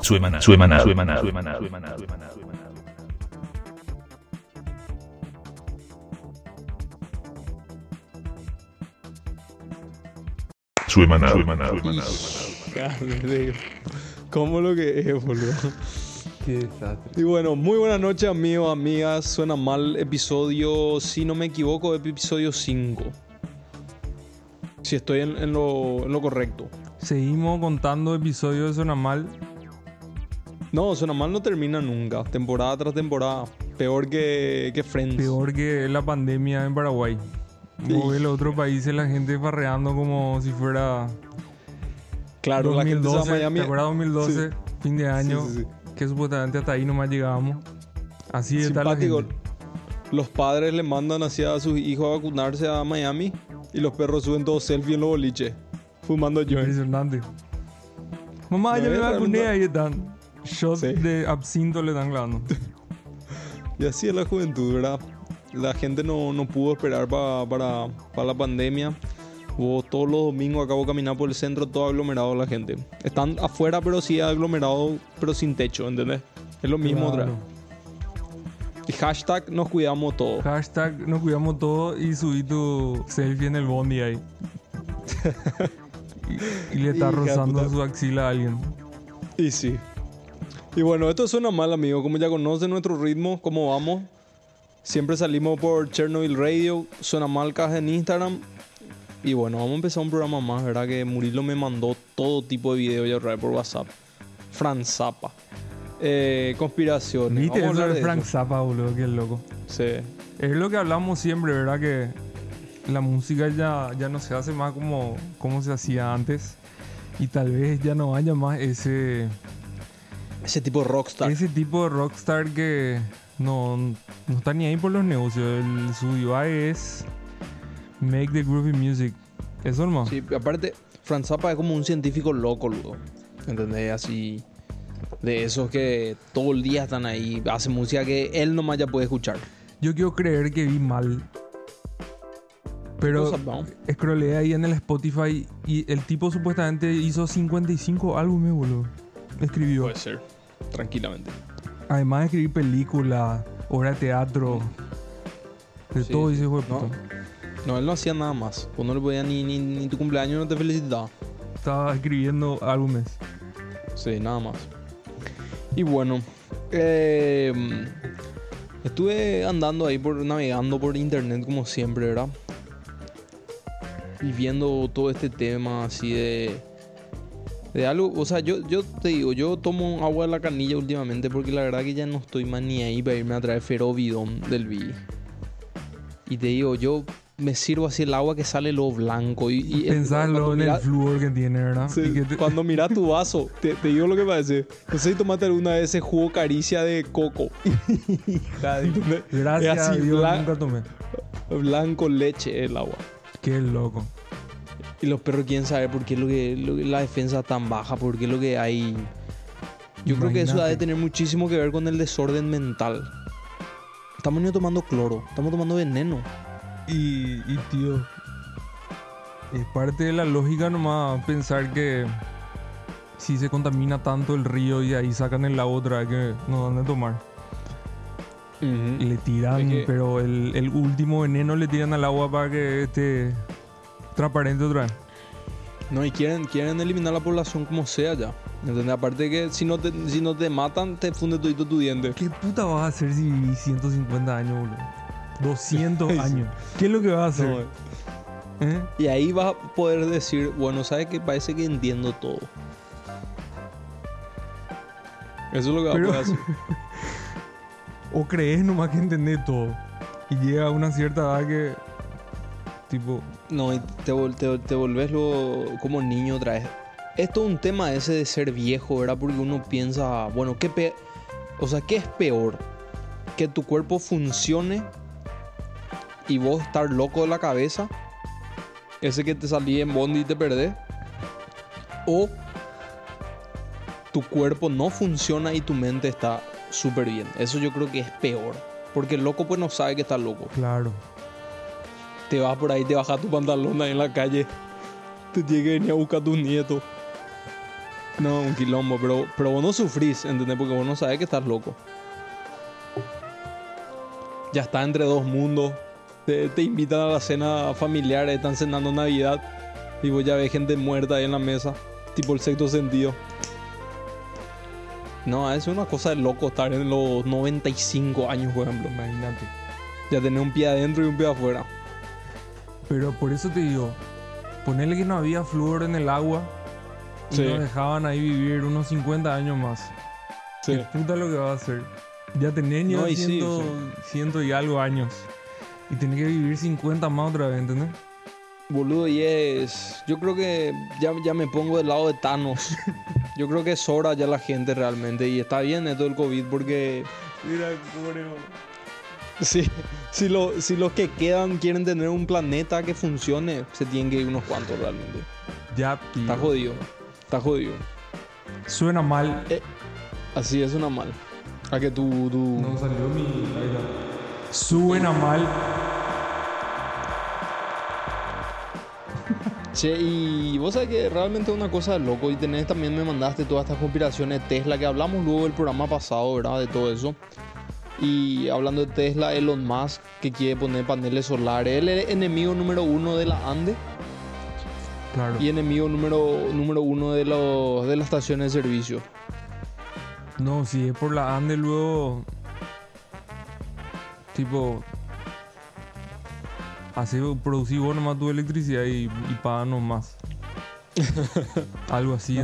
Suemana, suemana, suemana, suemana, suemana, suemana, suemana. Suemana, suemana, suemana, Carne, ¿Cómo lo que es, boludo? Qué desastre. Y bueno, muy buenas noches, amigos, amigas. Suena mal episodio, si no me equivoco, episodio 5. Si estoy en, en lo, en lo correcto. Seguimos contando episodios de Suena Mal. No, Suena mal no termina nunca. Temporada tras temporada. Peor que, que Friends. Peor que la pandemia en Paraguay. Sí. en los otros países la gente farreando como si fuera Claro, la gente 2012. Miami. ¿Te acuerdas 2012? Fin de año. Sí, sí, sí. Que supuestamente hasta ahí nomás llegábamos. Así está la gente. Los padres le mandan hacia a sus hijos a vacunarse a Miami y los perros suben todos selfie en los boliches. Fumando joints. Impresionante. Mamá, ya me vacuné, ahí están. Shots Sí. de absinto le están dando. Y así es la juventud, ¿verdad? La gente no, no pudo esperar pa- para, para la pandemia. Vos todos los domingos acabo de caminar por el centro, todo aglomerado la gente. Están afuera, pero sí aglomerado, pero sin techo, ¿entendés? Es lo mismo otra Claro. vez. Y hashtag nos cuidamos todos. Hashtag nos cuidamos todos y subí tu selfie en el bondi ahí. y, y le está Hija rozando puta. su axila a alguien. Y sí. Y bueno, esto suena mal, amigo. Como ya conocen nuestro ritmo, cómo vamos. Siempre salimos por Chernobyl Radio, suena mal caja en Instagram. Y bueno, vamos a empezar un programa más, ¿verdad? Que Murilo me mandó todo tipo de videos ya por WhatsApp. Fran Zappa. Eh, conspiraciones. ¿Viste Vamos a hablar de Frank eso. Zappa, boludo? Qué loco. Sí. Es lo que hablamos siempre, ¿verdad? Que la música ya, ya no se hace más como, como se hacía antes. Y tal vez ya no haya más ese, Ese tipo de rockstar. ese tipo de rockstar que no, no está ni ahí por los negocios. El, su UI es make the groovy music. Eso hermano. Sí, aparte, Fran Zappa es como un científico loco, luego. ¿Entendés? Así. De esos que todo el día están ahí, hace música que él nomás ya puede escuchar. Yo quiero creer que vi mal. Pero scrollé ahí en el Spotify y el tipo supuestamente hizo 55 álbumes, boludo. Escribió. Puede ser, tranquilamente. Además de escribir películas, obra de teatro. De Sí, todo ese hijo de No. puta. No, él no hacía nada más. Pues no le podía ni, ni, ni tu cumpleaños, no te felicitaba. Estaba escribiendo álbumes. Sí, nada más. Y bueno, eh, estuve andando ahí por navegando por internet como siempre, ¿verdad? Y viendo todo este tema así de de algo, o sea, yo, yo te digo, yo tomo agua de la canilla últimamente porque la verdad que ya no estoy más ni ahí para irme a traer ferobidón del vi. Y te digo, yo me sirvo así el agua que sale lo blanco y, y Pensarlo en el flúor que tiene, ¿verdad? Sí, Y que te- Cuando miras tu vaso, te, te digo lo que parece. No sé si tomaste alguna vez ese jugo caricia de coco. Gracias a Dios blan- nunca tomé. blanco leche el agua. Qué loco. Y los perros quieren saber por qué es lo que, lo que- la defensa tan baja, por qué es lo que hay. Yo creo que eso ha de tener muchísimo que ver con el desorden mental. Estamos ni tomando cloro, estamos tomando veneno. Y, y tío, es parte de la lógica nomás pensar que si se contamina tanto el río y ahí sacan el agua otra que no dan de tomar. Le tiran, Es que- pero el, el último veneno le tiran al agua para que esté transparente otra vez. No, y quieren, quieren eliminar la población como sea ya. ¿Entendés? Aparte que si no te, si no te matan, te funde todito tu diente. ¿Qué puta vas a hacer si vivís 150 años, boludo? 200 Sí. años. ¿Qué es lo que vas a hacer? No, eh. Y ahí vas a poder decir, bueno, ¿sabes qué? Parece que entiendo todo. Eso es lo que vas a poder hacer. O crees nomás que entendés todo. Y llega a una cierta edad que. Tipo. No, y te, te, te volvés como niño otra vez. Esto es un tema ese de ser viejo, ¿verdad? Porque uno piensa, bueno, ¿qué, pe- o sea, ¿qué es peor? Que tu cuerpo funcione y vos estar loco de la cabeza, ese que te salí en bondi y te perdés, o tu cuerpo no funciona y tu mente está súper bien. Eso yo creo que es peor. Porque el loco pues no sabe que está loco. Claro. Te vas por ahí, te bajas tu pantalón ahí en la calle. Te tiene que venir a buscar a tus nietos. No, un quilombo, pero, pero vos no sufrís, ¿entendés? Porque vos no sabés que estás loco. Ya está entre dos mundos. Te, invitan a la cena familiar, están cenando Navidad. Y vos ya ves gente muerta ahí en la mesa. Tipo el sexto sentido. No, es una cosa de loco estar en los 95 años, por ejemplo. Imagínate. Ya tener un pie adentro y un pie afuera. Pero por eso te digo, ponerle que no había flúor en el agua y Sí. nos dejaban ahí vivir unos 50 años más. Sí. ¿Qué puta lo que va a hacer? Ya tenés y ciento, sí. ciento y algo años. Y tenés que vivir 50 más otra vez, ¿entendés? Boludo, y es. Yo creo que ya, ya me pongo del lado de Thanos. Yo creo que sobra ya la gente realmente. Y está bien esto del COVID porque. Mira, pobre. Si, si, lo- si los que quedan quieren tener un planeta que funcione, se tienen que ir unos cuantos realmente. Ya, tío. Está jodido. Está jodido. Suena mal. Así es una mal. A que tú. tú... No salió mi. Suena mal. Che, y vos sabés que realmente es una cosa de loco. Y tenés también me mandaste todas estas conspiraciones Tesla que hablamos luego del programa pasado, ¿verdad? De todo eso. Y hablando de Tesla, Elon Musk que quiere poner paneles solares. Él es enemigo número uno de la Ande Claro. y enemigo número, número uno de, los, de las estaciones de servicio. No, si es por la Ande luego. Tipo. Así producir vos nomás tu electricidad y, y paganos más. Algo así.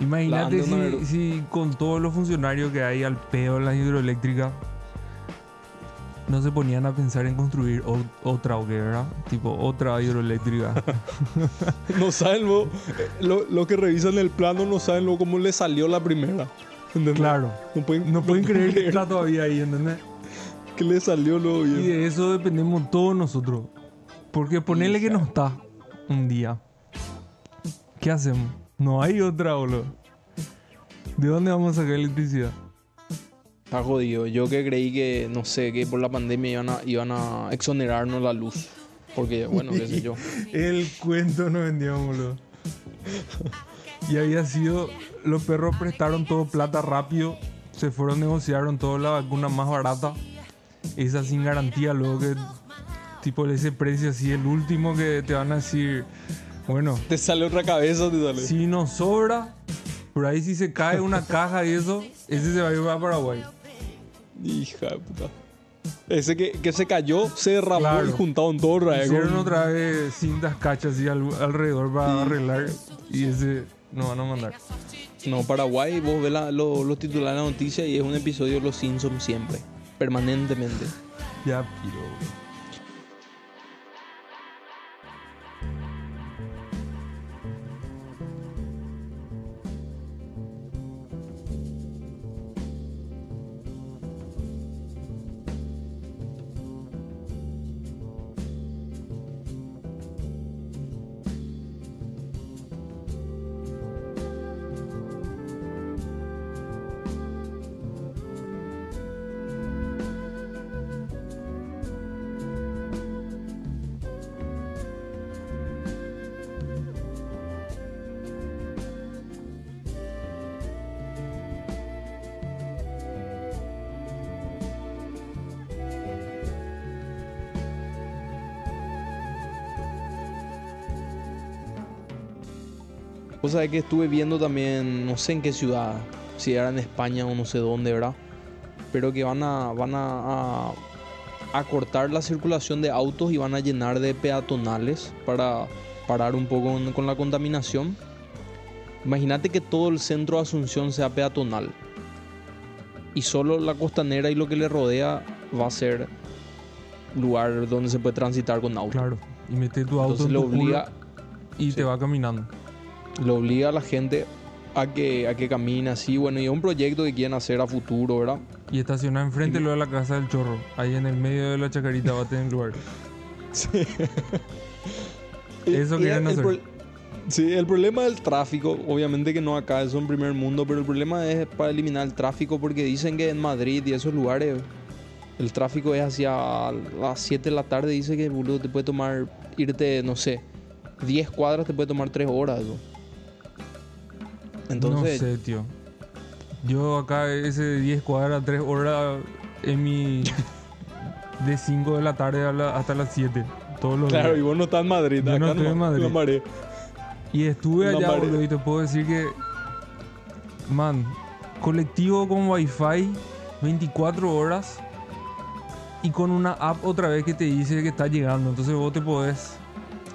Imagínate si, con todos los funcionarios que hay al pedo en la hidroeléctrica no se ponían a pensar en construir otra ¿verdad? Tipo otra hidroeléctrica. no saben lo, lo, lo que revisan el plano, no saben lo, cómo le salió la primera. ¿Entendés? claro. No pueden, No pueden creer que está todavía ahí, ¿entendés? que le salió lo Y de eso dependemos todos nosotros. Porque ponerle que no está un día. ¿Qué hacemos? No hay otra, boludo. ¿De dónde vamos a sacar electricidad? Está jodido. Yo que creí que, no sé, que por la pandemia iban a, iban a exonerarnos la luz. Porque, bueno, qué sé yo. El cuento no vendíamos, boludo. Y había sido. Los perros prestaron todo plata rápido. Se fueron, negociaron toda la vacuna más barata. Esa sin garantía, luego que. Tipo ese precio así, el último que te van a decir. Bueno, Te sale otra cabeza, te sale. si nos sobra, por ahí si se cae una caja y eso, ese se va a ir a Paraguay. Hija de puta. Ese que, que se cayó, se derramó Claro. y juntaron todo vez. Hicieron con- otra vez cintas cachas así al- alrededor para arreglar y ese no van a mandar. No, Paraguay, vos ves la- lo- los titulares de la noticia y es un episodio de Los Simpsons siempre. Permanentemente. Ya, piro, Vos sabés que estuve viendo también, no sé en qué ciudad, si era en España o no sé dónde, ¿verdad? Pero que van a, van a, a, a cortar la circulación de autos y van a llenar de peatonales para parar un poco con, con la contaminación. Imagínate que todo el centro de Asunción sea peatonal. Y solo la costanera y lo que le rodea va a ser lugar donde se puede transitar con auto. Claro. Y mete tu auto Entonces en le tu culo obliga, y sí. te va caminando. Le obliga a la gente a que, a que camine así. Bueno, y es un proyecto que quieren hacer a futuro, ¿verdad? Y estaciona enfrente lo de la casa del chorro. Ahí en el medio de la chacarita va a tener lugar. Eso Y quieren hacer. pro- Sí, el problema del tráfico, obviamente que no acá, eso en primer mundo, pero el problema es para eliminar el tráfico porque dicen que en Madrid y esos lugares el tráfico es hacia las 7 de la tarde, dice que boludo, te puede tomar, irte, no sé, 10 cuadras te puede tomar 3 horas. eso. Entonces, no sé, tío. Yo acá ese 10 cuadras, 3 horas en mi... de 5 de la tarde la- hasta las 7. Todos los claro, días. y vos no estás en Madrid. Yo no acá estoy en Madrid. Y estuve allá, boludo, y te puedo decir que... Man, colectivo con wifi 24 horas y con una app otra vez que te dice que está llegando. Entonces vos te podés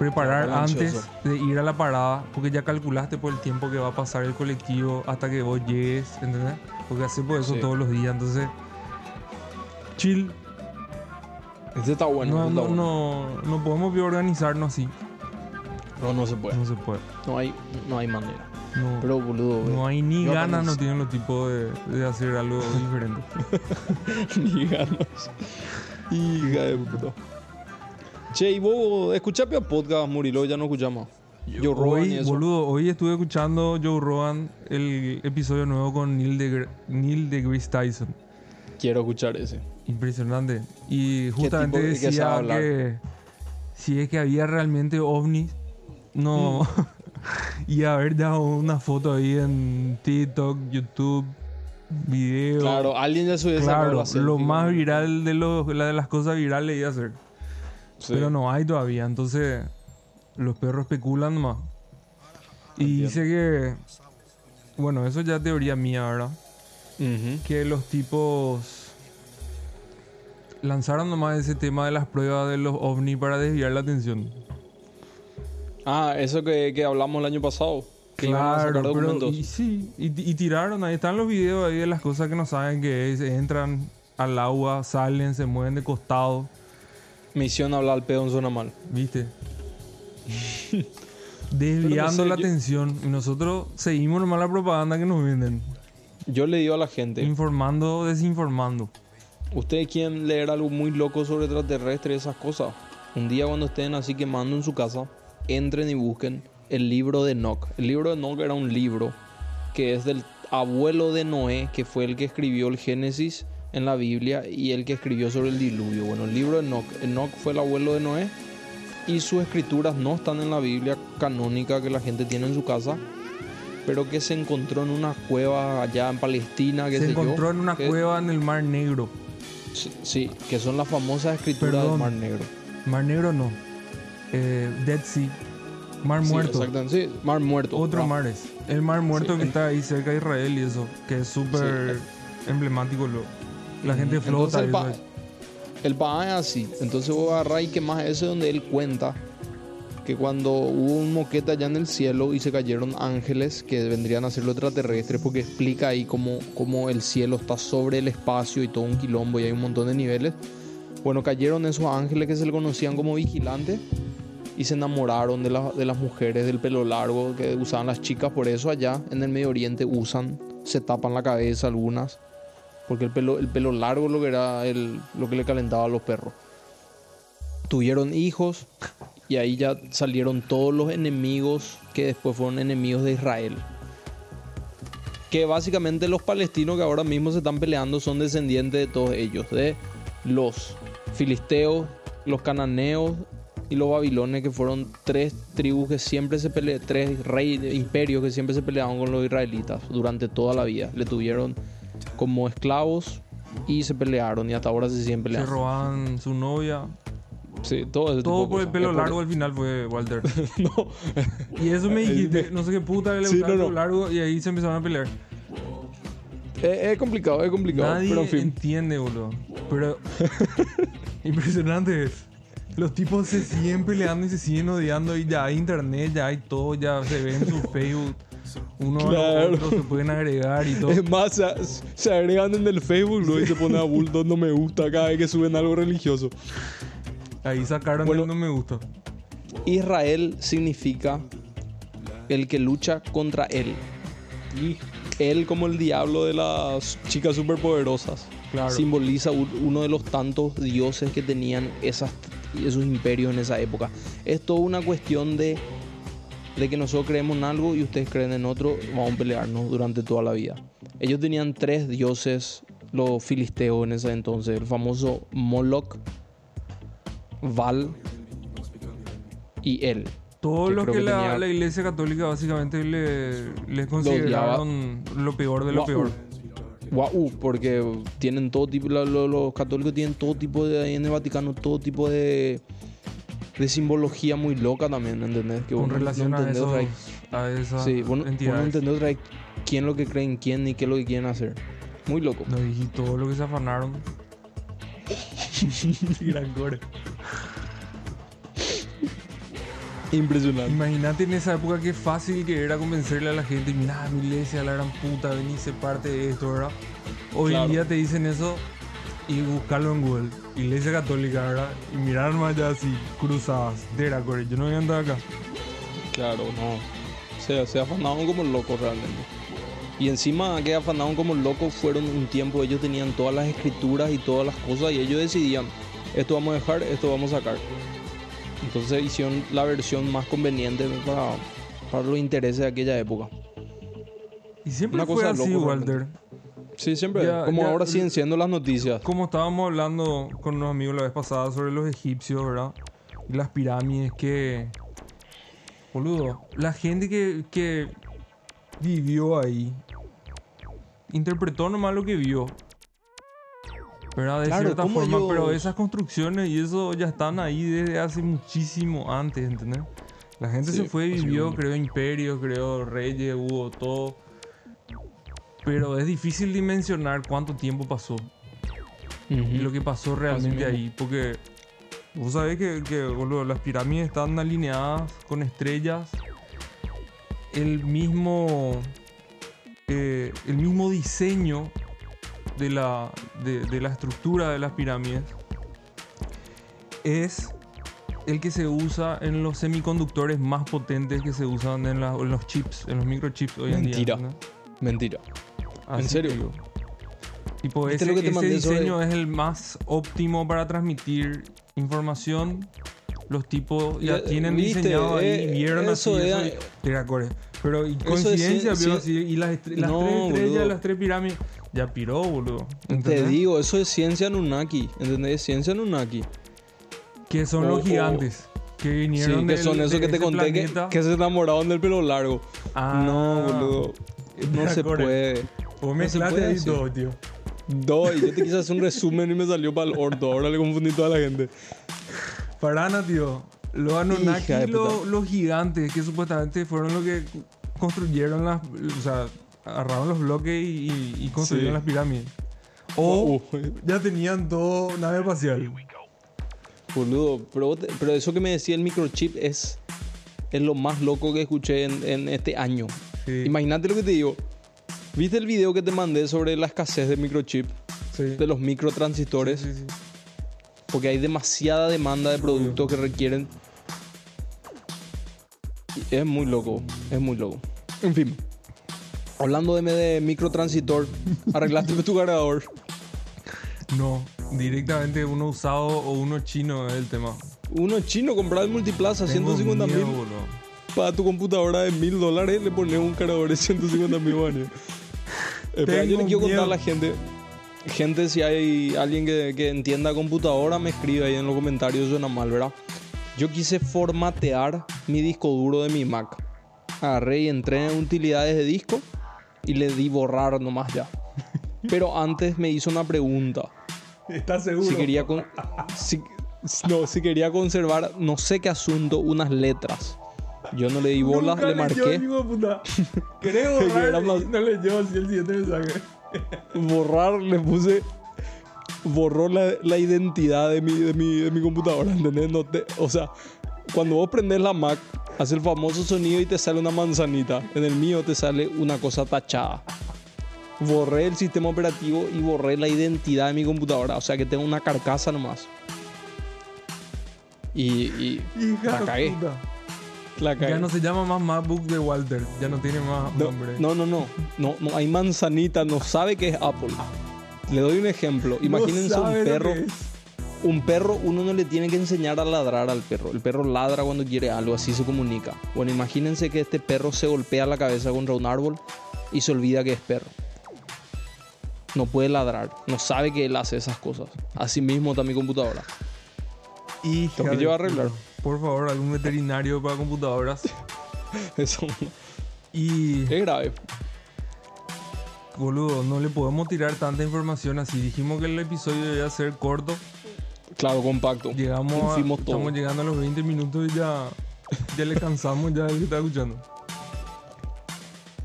preparar antes de ir a la parada porque ya calculaste por el tiempo que va a pasar el colectivo hasta que vos llegues, ¿entendés? Porque hacemos eso Sí. todos los días, entonces... Chill. Ese está bueno. no, está no, bueno. no, no podemos organizarnos así. no, no se puede. No se puede. No hay, no hay manera. No, Pero boludo, no hay ni yo ganas, no tienen los tipos de, de hacer algo diferente. ni ganas. Hija de puta. Che, y vos escuchaste a podcast, Murilo, ya no escuchamos. Yo hoy, boludo, hoy estuve escuchando Joe Rogan el episodio nuevo con Neil, de, Neil deGrasse Tyson. Quiero escuchar ese. Impresionante. Y justamente de decía que si es que había realmente ovnis, no. Mm. y haber dado una foto ahí en TikTok, YouTube, video. Claro, alguien ya subió esa Claro, selfie, lo más viral de, los- la de las cosas virales iba a ser. Sí. Pero no hay todavía, entonces los perros especulan más. Y Entiendo. dice que, bueno, eso ya es teoría mía, ¿verdad? Que los tipos lanzaron nomás ese tema de las pruebas de los ovnis para desviar la atención. Ah, eso que, que hablamos el año pasado. Que Claro, pero y, sí, y, y tiraron, ahí están los videos ahí de las cosas que no saben que es, entran al agua, salen, se mueven de costado, Misión hablar al pedo en zona mal. ¿viste? Desviando sé, la yo- atención y nosotros seguimos nomás la propaganda que nos venden. Yo le digo a la gente, Informando, desinformando. ¿ustedes quieren leer algo muy loco sobre extraterrestres y esas cosas? Un día cuando estén así quemando en su casa, entren y busquen el libro de Enoch. El libro de Enoch era un libro que es del abuelo de Noé, que fue el que escribió el Génesis en la Biblia y el que escribió sobre el diluvio. Bueno, el libro de Enoch. Enoch fue el abuelo de Noé y sus escrituras no están en la Biblia canónica que la gente tiene en su casa, pero que se encontró en una cueva allá en Palestina. qué Se sé yo, encontró en una que- cueva en el Mar Negro. Sí, sí, que son las famosas escrituras Perdón. del Mar Negro. Mar Negro no. Eh, Dead Sea. Mar Sí, Muerto. exactamente, sí, Mar Muerto. Otro Ah, mar es. El Mar Muerto Sí. que está ahí cerca de Israel y eso. Que es súper emblemático. Lo. La gente Entonces flota. el, y pa- eso. el pa es así. Entonces vos agarrás y quemás ese donde él cuenta que cuando hubo un moquete allá en el cielo y se cayeron ángeles que vendrían a ser los extraterrestres, porque explica ahí cómo, cómo el cielo está sobre el espacio y todo un quilombo y hay un montón de niveles. Bueno, cayeron esos ángeles que se le conocían como vigilantes y se enamoraron de, la- de las mujeres del pelo largo que usaban las chicas. Por eso allá en el Medio Oriente usan, se tapan la cabeza algunas. Porque el pelo, el pelo largo lo que era el, lo que le calentaba a los perros. Tuvieron hijos y ahí ya salieron todos los enemigos que después fueron enemigos de Israel. Que básicamente los palestinos que ahora mismo se están peleando son descendientes de todos ellos. De los filisteos, los cananeos y los babilones que fueron tres tribus que siempre se pelearon, tres reyes, imperios que siempre se peleaban con los israelitas durante toda la vida. Le tuvieron como esclavos y se pelearon y hasta ahora se siguen Se peleando. roban su novia. Sí, todo ese tipo Todo de por el pelo por- largo al final fue Walter. no, Y eso me dijiste, no sé qué puta le Sí, no, pelo no. largo y ahí se empezaron a pelear. es, es complicado, es complicado. Nadie pero en fin. entiende, boludo. Pero impresionante es. Los tipos se siguen peleando y se siguen odiando y ya hay internet, ya hay todo, ya se ve en su Facebook. Uno a los otros se pueden agregar y todo. Es más, se, se agregan en el Facebook ¿no? y se pone a bulto no me gusta cada vez que suben algo religioso. Ahí sacaron Bueno. el no me gusta. Israel significa el que lucha contra él. Y él como el diablo de las chicas superpoderosas. Claro. Simboliza un- uno de los tantos dioses que tenían esas, esos imperios en esa época. Es toda una cuestión de, de que nosotros creemos en algo y ustedes creen en otro. Vamos a pelearnos durante toda la vida. Ellos tenían tres dioses, los filisteos en ese entonces. El famoso Moloch, Val y él. Todo lo que, que la, la iglesia católica básicamente le, les consideraron lo peor de lo peor. Guau, porque tienen todo tipo, lo- lo- los católicos tienen todo tipo de, ahí en el Vaticano, todo tipo de, de simbología muy loca también, ¿entendés? Que Con no relación a, entendés esos, otra vez. a esas Sí, vos, vos no entendés quién lo que cree en quién ni qué es lo que quieren hacer. Muy loco. No dije todo lo que se afanaron. Gran core. Impresionante. Imagínate en esa época qué fácil que era convencerle a la gente, mira, mi iglesia, la gran puta, vení, se parte de esto, ¿verdad? Hoy Claro. en día te dicen eso y buscarlo en Google. Iglesia católica, ¿verdad? Y mirar más allá así, cruzadas. De Core, yo no voy a andar acá. Claro, no. Se, se afanaron como locos realmente. Y encima que afanaron como locos fueron un tiempo, ellos tenían todas las escrituras y todas las cosas y ellos decidían, esto vamos a dejar, esto vamos a sacar. Entonces hicieron la versión más conveniente para, para los intereses de aquella época. Y siempre Una fue cosa así, loco, Walter. Sí, siempre. Ya- como ya- ahora siguen siendo las noticias. Como estábamos hablando con unos amigos la vez pasada sobre los egipcios, ¿verdad? Y las pirámides que... Boludo, la gente que, que vivió ahí interpretó nomás lo que vio. ¿Verdad? De Claro, cierta ¿cómo forma, pero esas construcciones y eso ya están ahí desde hace muchísimo antes, ¿entendés? La gente Sí, se fue y vivió, creó imperios, creó reyes, hubo todo. Pero es difícil dimensionar cuánto tiempo pasó y lo que pasó realmente ahí. Porque vos sabés que, que, boludo, las pirámides están alineadas con estrellas. El mismo. eh, el mismo diseño de la, de, de la estructura de las pirámides es el que se usa en los semiconductores más potentes que se usan en, la- en los chips, en los microchips hoy en Mentira. día. ¿no? Mentira. Así serio? te digo. Tipo, ¿Viste ese, lo que te ese mandé sobre- diseño es el más óptimo para transmitir información. Los tipos ya Ya, tienen viste, diseñado ahí, eh, vieron eso así, era- eso. Pero y es coincidencia, cien- así, y las, estre- las No, tres estrellas, boludo. las tres pirámides, ya piró, boludo. Te digo, eso es ciencia Anunnaki. ¿Entendés? Ciencia Anunnaki. Que son los gigantes. Que Sí, vinieron que del- son esos de que te conté que, que se enamoraron del pelo largo. Ah. no, boludo. No se puede. Vos mezclaste puede ahí todo, tío. Y yo te quise hacer un resumen y me salió para el orto. Ahora le confundí a toda la gente. Parana, tío. Los Anunnaki, lo- los gigantes, que supuestamente fueron los que construyeron las. O sea, agarraron los bloques y, y- y construyeron Sí. las pirámides. O Uh, ya tenían todo nave espacial. boludo, pero, pero eso que me decía el microchip es, es lo más loco que escuché en, en este año. Sí. Imagínate lo que te digo. ¿Viste el video que te mandé sobre la escasez de microchip? Sí. De los microtransistores. Sí, sí. Porque hay demasiada demanda de productos que requieren. Es muy loco, es muy loco. En fin. Hablando de, de microtransitor, arreglaste tu cargador. No, directamente uno usado o uno chino es el tema. Uno chino, comprar el multiplaza, Tengo 150 mil. Para tu computadora de mil dólares le pones un cargador de 150 mil años. Espera, yo Tengo le quiero contar a la gente. Gente, si hay alguien que, que entienda computadora, me escribe ahí en los comentarios, suena mal, ¿verdad? Yo quise formatear mi disco duro de mi Mac. Agarré y entré en utilidades de disco y le di borrar nomás ya. Pero antes me hizo una pregunta. ¿Estás seguro? Si quería, con- si- no, si quería conservar, no sé qué asunto, unas letras. Yo no le di bola, Nunca le leyó, marqué. de puta. ¿Querés Que borrar? más- No leyó así el siguiente mensaje. borrar, le puse. Borró la, la identidad de mi, de, mi, de mi computadora, ¿entendés? No te- o sea, cuando vos prendés la Mac, hace el famoso sonido y te sale una manzanita. En el mío te sale una cosa tachada. Borré el sistema operativo y borré la identidad de mi computadora. O sea que tengo una carcasa nomás. Y, y Hija La cagué. puta. La. Ya no se llama más MacBook de Walter. Ya no tiene más No, nombre. no, no, no, no, no, hay manzanita, no sabe que es Apple. Le doy un ejemplo. Imagínense un perro. Un perro, uno no le tiene que enseñar a ladrar al perro. El perro ladra cuando quiere algo, así se comunica. Bueno, imagínense que este perro se golpea la cabeza contra un árbol y se olvida que es perro. No puede ladrar, no sabe que él hace esas cosas. Así mismo está mi computadora. Hija Tengo que llevar a arreglar. Por favor, algún veterinario para computadoras. Eso Y, es grave. boludo, no le podemos tirar tanta información así. Dijimos que el episodio debía ser corto. Claro, compacto. Llegamos a, todo. estamos llegando a los 20 minutos y ya, ya le cansamos ya el que está escuchando.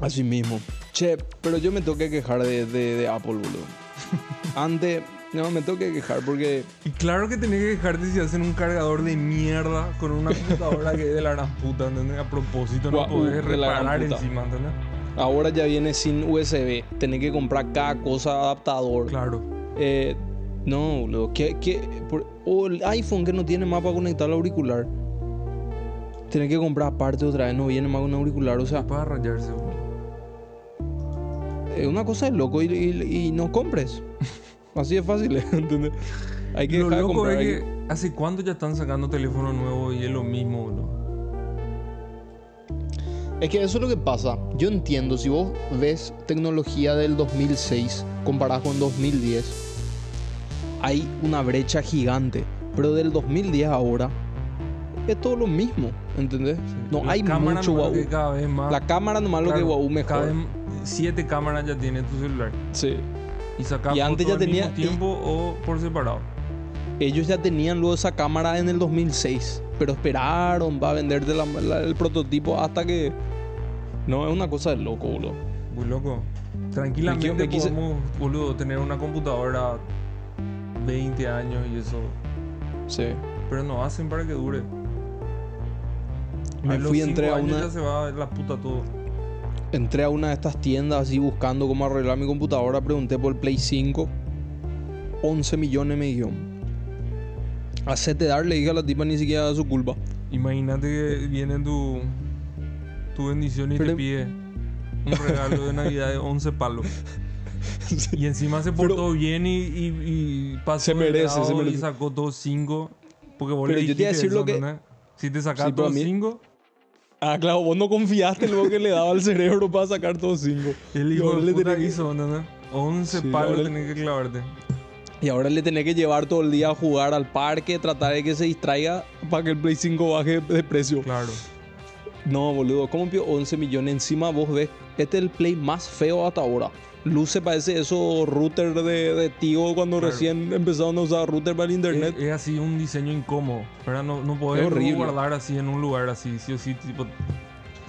Así mismo. Che, pero yo me tengo que quejar de, de- de Apple, boludo. Antes, no, me tengo que quejar porque Y claro que tenés que dejarte si hacen un cargador de mierda con una computadora que es de la gran puta, ¿entendés? A propósito, no Guau, podés de la gran reparar puta. encima, ¿entendés? ahora ya viene sin USB. Tenés que comprar cada cosa adaptador. Claro. Eh, no, boludo. ¿Qué, qué, por- o el iPhone que no tiene más para conectar al auricular. Tenés que comprar aparte otra vez, no viene más con auricular. O sea, Para rayarse, boludo. es una cosa de loco y, y- y no compres. Así de fácil, ¿entendés? Hay que Lo dejar de loco comprar. es que hace cuánto ya están sacando teléfono nuevo y es lo mismo, boludo. Es que eso es lo que pasa. Yo entiendo, si vos ves tecnología del 2006 comparada con 2010, hay una brecha gigante. Pero del 2010 ahora es todo lo mismo, ¿entendés? No La hay mucho que cada vez más. La cámara nomás lo que Claro, guau mejor. Cada vez siete cámaras ya tiene tu celular. Sí. Y sacas Y antes ya mismo tenía- y- tiempo o por separado. Ellos ya tenían luego esa cámara en el 2006, pero esperaron para venderte la- la- el prototipo hasta que... No, es una cosa de loco, boludo. Muy loco. Tranquilamente Me quise- podemos, boludo, tener una computadora 20 años y eso. Sí. Pero no hacen para que dure. Me a los fui, cinco entré a una... ya se va la puta todo. Entré a una de estas tiendas así buscando cómo arreglar mi computadora. Pregunté por el Play 5. 11 millones me dio. Hacete dar, le dije a la tipa ni siquiera su culpa. Imagínate que viene tu, tu bendición y Pero- te pide un regalo de Navidad de 11 palos. Y encima se portó bien y, y, y pasó Se merece, se y merece. sacó todos 5. Porque vos Pero le yo te iba a decir lo que- ¿entendés? Si te sacas Sí, Ah, claro, vos no confiaste en lo que le daba al cerebro para sacar todos 5. el hijo de le puta que- hizo, ¿entendés? 11 Sí, palos tenés que clavarte. Y ahora le tenés que llevar todo el día a jugar al parque, tratar de que se distraiga para que el Play 5 baje de precio. Claro. No, boludo, ¿cómo pio 11 millones? Encima vos ves, este es el Play más feo hasta ahora. Luce parece esos routers de, de tío cuando Claro. recién empezaron a usar router para el internet. Es, es así un diseño incómodo. ¿verdad? No, no podés guardar así en un lugar así, sí o sí, tipo,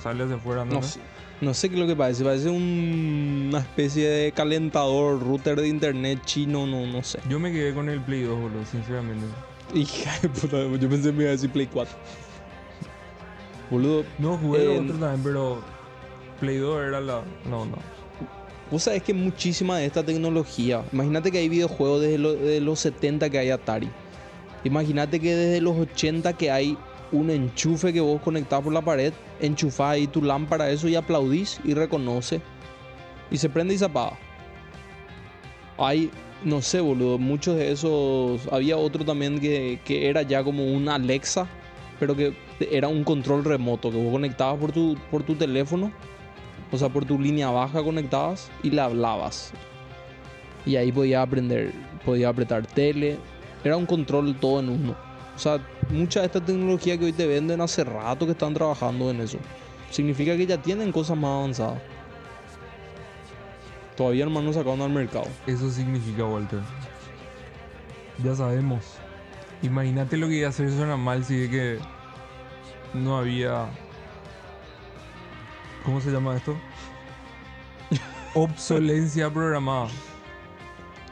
sale hacia afuera, ¿no? No sé, no sé qué es lo que parece. Parece un- una especie de calentador, router de internet chino, no, no sé. Yo me quedé con el Play 2, boludo, sinceramente. Hija de puta, yo pensé que me iba a decir Play 4. Boludo, No jugué Eh, otro también, pero Play 2 era la. No, no. Vos sabés que muchísima de esta tecnología, imagínate que hay videojuegos desde lo- de los 70 que hay Atari. Imagínate que desde los 80 que hay un enchufe que vos conectás por la pared, enchufás ahí tu lámpara, eso y aplaudís y reconoce. Y se prende y se apaga. Hay, no sé, boludo, muchos de esos. Había otro también que, era ya como un Alexa, pero que era un control remoto que vos conectabas por tu teléfono, o sea, por tu línea baja conectabas y le hablabas. Y ahí podía aprender, podía apretar tele. Era un control todo en uno. O sea, mucha de esta tecnología que hoy te venden hace rato que están trabajando en eso. Significa que ya tienen cosas más avanzadas. Todavía hermano no sacaron al mercado. Eso significa, Walter. Ya sabemos. Imagínate lo que iba a hacer suena mal si es que no había. ¿Cómo se llama esto? Obsolencia programada.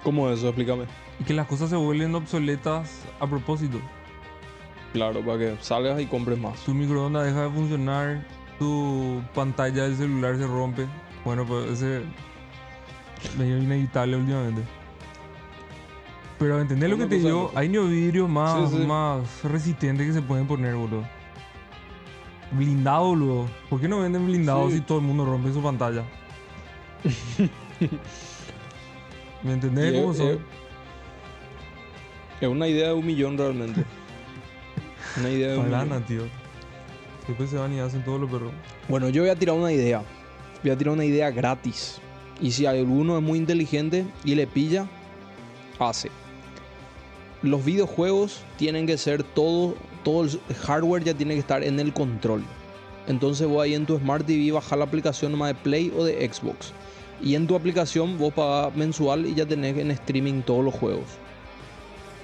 ¿Cómo es eso? Explícame. Y que las cosas se vuelven obsoletas a propósito. Claro, para que salgas y compres más. Tu microondas deja de funcionar, tu pantalla del celular se rompe. Bueno, pues ese medio inevitable últimamente. Pero ¿entendés lo que te digo? Hay neovidrios más, Sí, sí. más resistentes que se pueden poner, boludo. Blindado, boludo. ¿Por qué no venden blindados Sí. si todo el mundo rompe su pantalla? ¿Me entendés Y cómo es- es- una idea de un millón realmente. una idea de un millón. Tío. Después se van y hacen todo lo perro. Bueno, yo voy a tirar una idea. Voy a tirar una idea gratis. Y si alguno es muy inteligente y le pilla, hace. Los videojuegos tienen que ser todo, todo el hardware ya tiene que estar en el control. Entonces vos ahí en tu Smart TV bajar la aplicación nomás de Play o de Xbox. Y en tu aplicación vos pagás mensual y ya tenés en streaming todos los juegos.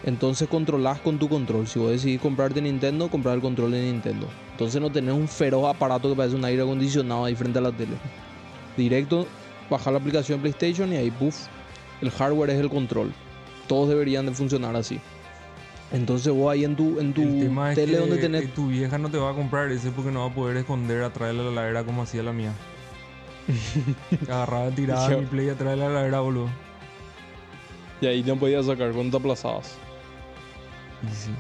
Entonces controlás con tu control. Si vos decidís comprarte Nintendo, comprar el control de Nintendo. Entonces no tenés un feroz aparato que parece un aire acondicionado ahí frente a la tele. Directo, bajar la aplicación PlayStation y ahí, puff, el hardware es el control. Todos deberían de funcionar así. Entonces vos ahí en tu, en tu el tema es tele que donde tenés... tu vieja no te va a comprar ese porque no va a poder esconder atrás de la heladera como hacía la mía. Agarraba, tiraba mi play atrás de la heladera, boludo. Y ahí no podías sacar cuando te aplazabas. Y sí.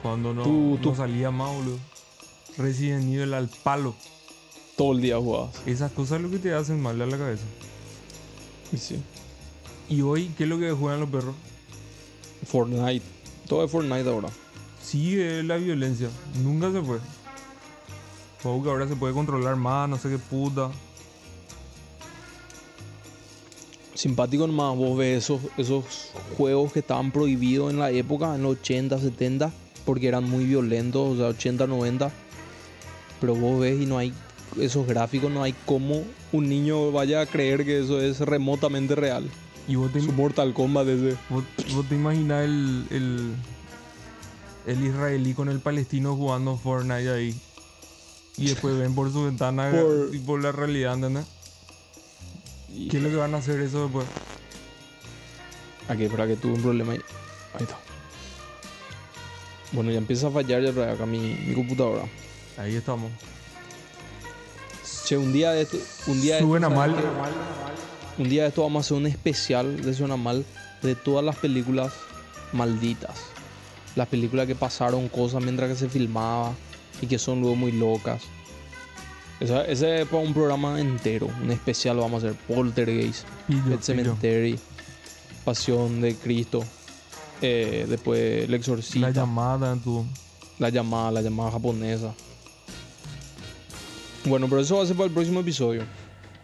Cuando no, Tú- no salía más, boludo. Resident Evil al palo. Todo el día jugabas. Esas cosas es lo que te hacen mal a la cabeza. Y sí. Y hoy, ¿qué es lo que juegan los perros? Fortnite. Todo es Fortnite ahora. Sigue la violencia. Nunca se fue. Juego que ahora se puede controlar más, no sé qué puta. Simpático nomás, vos ves esos, esos juegos que estaban prohibidos en la época, en los 80, 70, porque eran muy violentos, o sea, 80, 90. Pero vos ves y no hay esos gráficos, no hay cómo un niño vaya a creer que eso es remotamente real. Y vos te, Su Mortal Kombat ese. vos, vos te imaginas el, el, el israelí con el palestino jugando Fortnite ahí. Y después ven por su ventana Por- y por la realidad, ¿entendés? Y- ¿Qué es lo que van a hacer eso después? Aquí, espera que tuve un problema ahí. Ahí está. Bueno, ya empieza a fallar ya acá mi, mi computadora. Ahí estamos. Che, un día de esto. Un día de esto, Suena ¿sabes mal. Un día de esto vamos a hacer un especial de Suena Mal de todas las películas malditas. Las películas que pasaron cosas mientras que se filmaba y que son luego muy locas. Esa- ese es para un programa entero, un especial lo vamos a hacer. Poltergeist, Pet. Cemetery, Pasión de Cristo, eh, después El Exorcista, La la, llamada en tu... llamada, la llamada japonesa. Bueno, pero eso va a ser para el próximo episodio.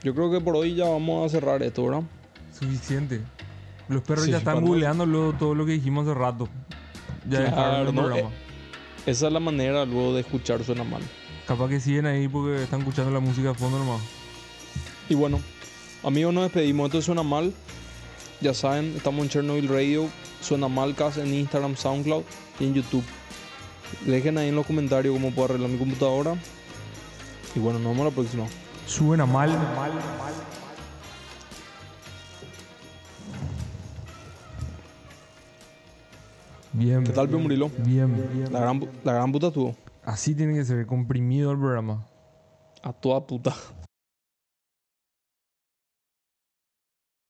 Yo creo que por hoy ya vamos a cerrar esto, ¿verdad? Suficiente. Los perros Sí, ya están googleando luego todo lo que dijimos hace rato. Ya Claro, dejaron el no, programa. Esa es la manera luego de escuchar Suena Mal. Capaz que siguen ahí porque están escuchando la música a fondo nomás. Y bueno, amigos, nos despedimos. Esto suena mal. Ya saben, estamos en Chernobyl Radio. Suena mal cast en Instagram, SoundCloud y en YouTube. Dejen ahí en los comentarios cómo puedo arreglar mi computadora. Y bueno, nos vemos la próxima. Suena mal. Bien. ¿Qué tal, Pio Murilo? Bien. La gran, la gran puta tuvo. Así tiene que ser, comprimido el programa. A toda puta.